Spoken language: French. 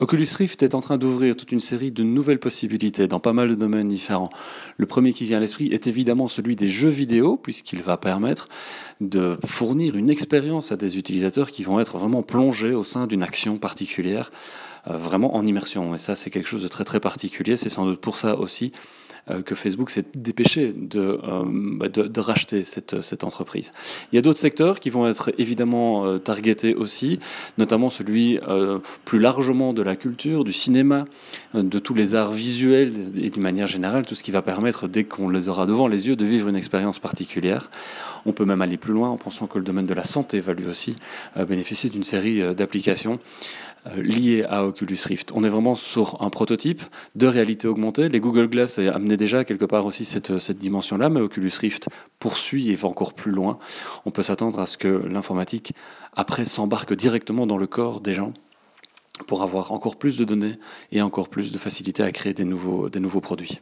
Oculus Rift est en train d'ouvrir toute une série de nouvelles possibilités dans pas mal de domaines différents. Le premier qui vient à l'esprit est évidemment celui des jeux vidéo, puisqu'il va permettre de fournir une expérience à des utilisateurs qui vont être vraiment plongés au sein d'une action particulière, euh, vraiment en immersion. Et ça, c'est quelque chose de très très particulier. C'est sans doute pour ça aussi que Facebook s'est dépêché de, euh, bah, de, racheter cette, cette, entreprise. Il y a d'autres secteurs qui vont être évidemment euh, targetés aussi, notamment celui plus largement de la culture, du cinéma, de tous les arts visuels et d'une manière générale, tout ce qui va permettre, dès qu'on les aura devant les yeux, de vivre une expérience particulière. On peut même aller plus loin en pensant que le domaine de la santé va lui aussi bénéficier d'une série d'applications liées à Oculus Rift. On est vraiment sur un prototype de réalité augmentée. Les Google Glass amené déjà quelque part aussi cette, dimension-là, mais Oculus Rift poursuit et va encore plus loin. On peut s'attendre à ce que l'informatique, après, s'embarque directement dans le corps des gens pour avoir encore plus de données et encore plus de facilité à créer des des nouveaux produits.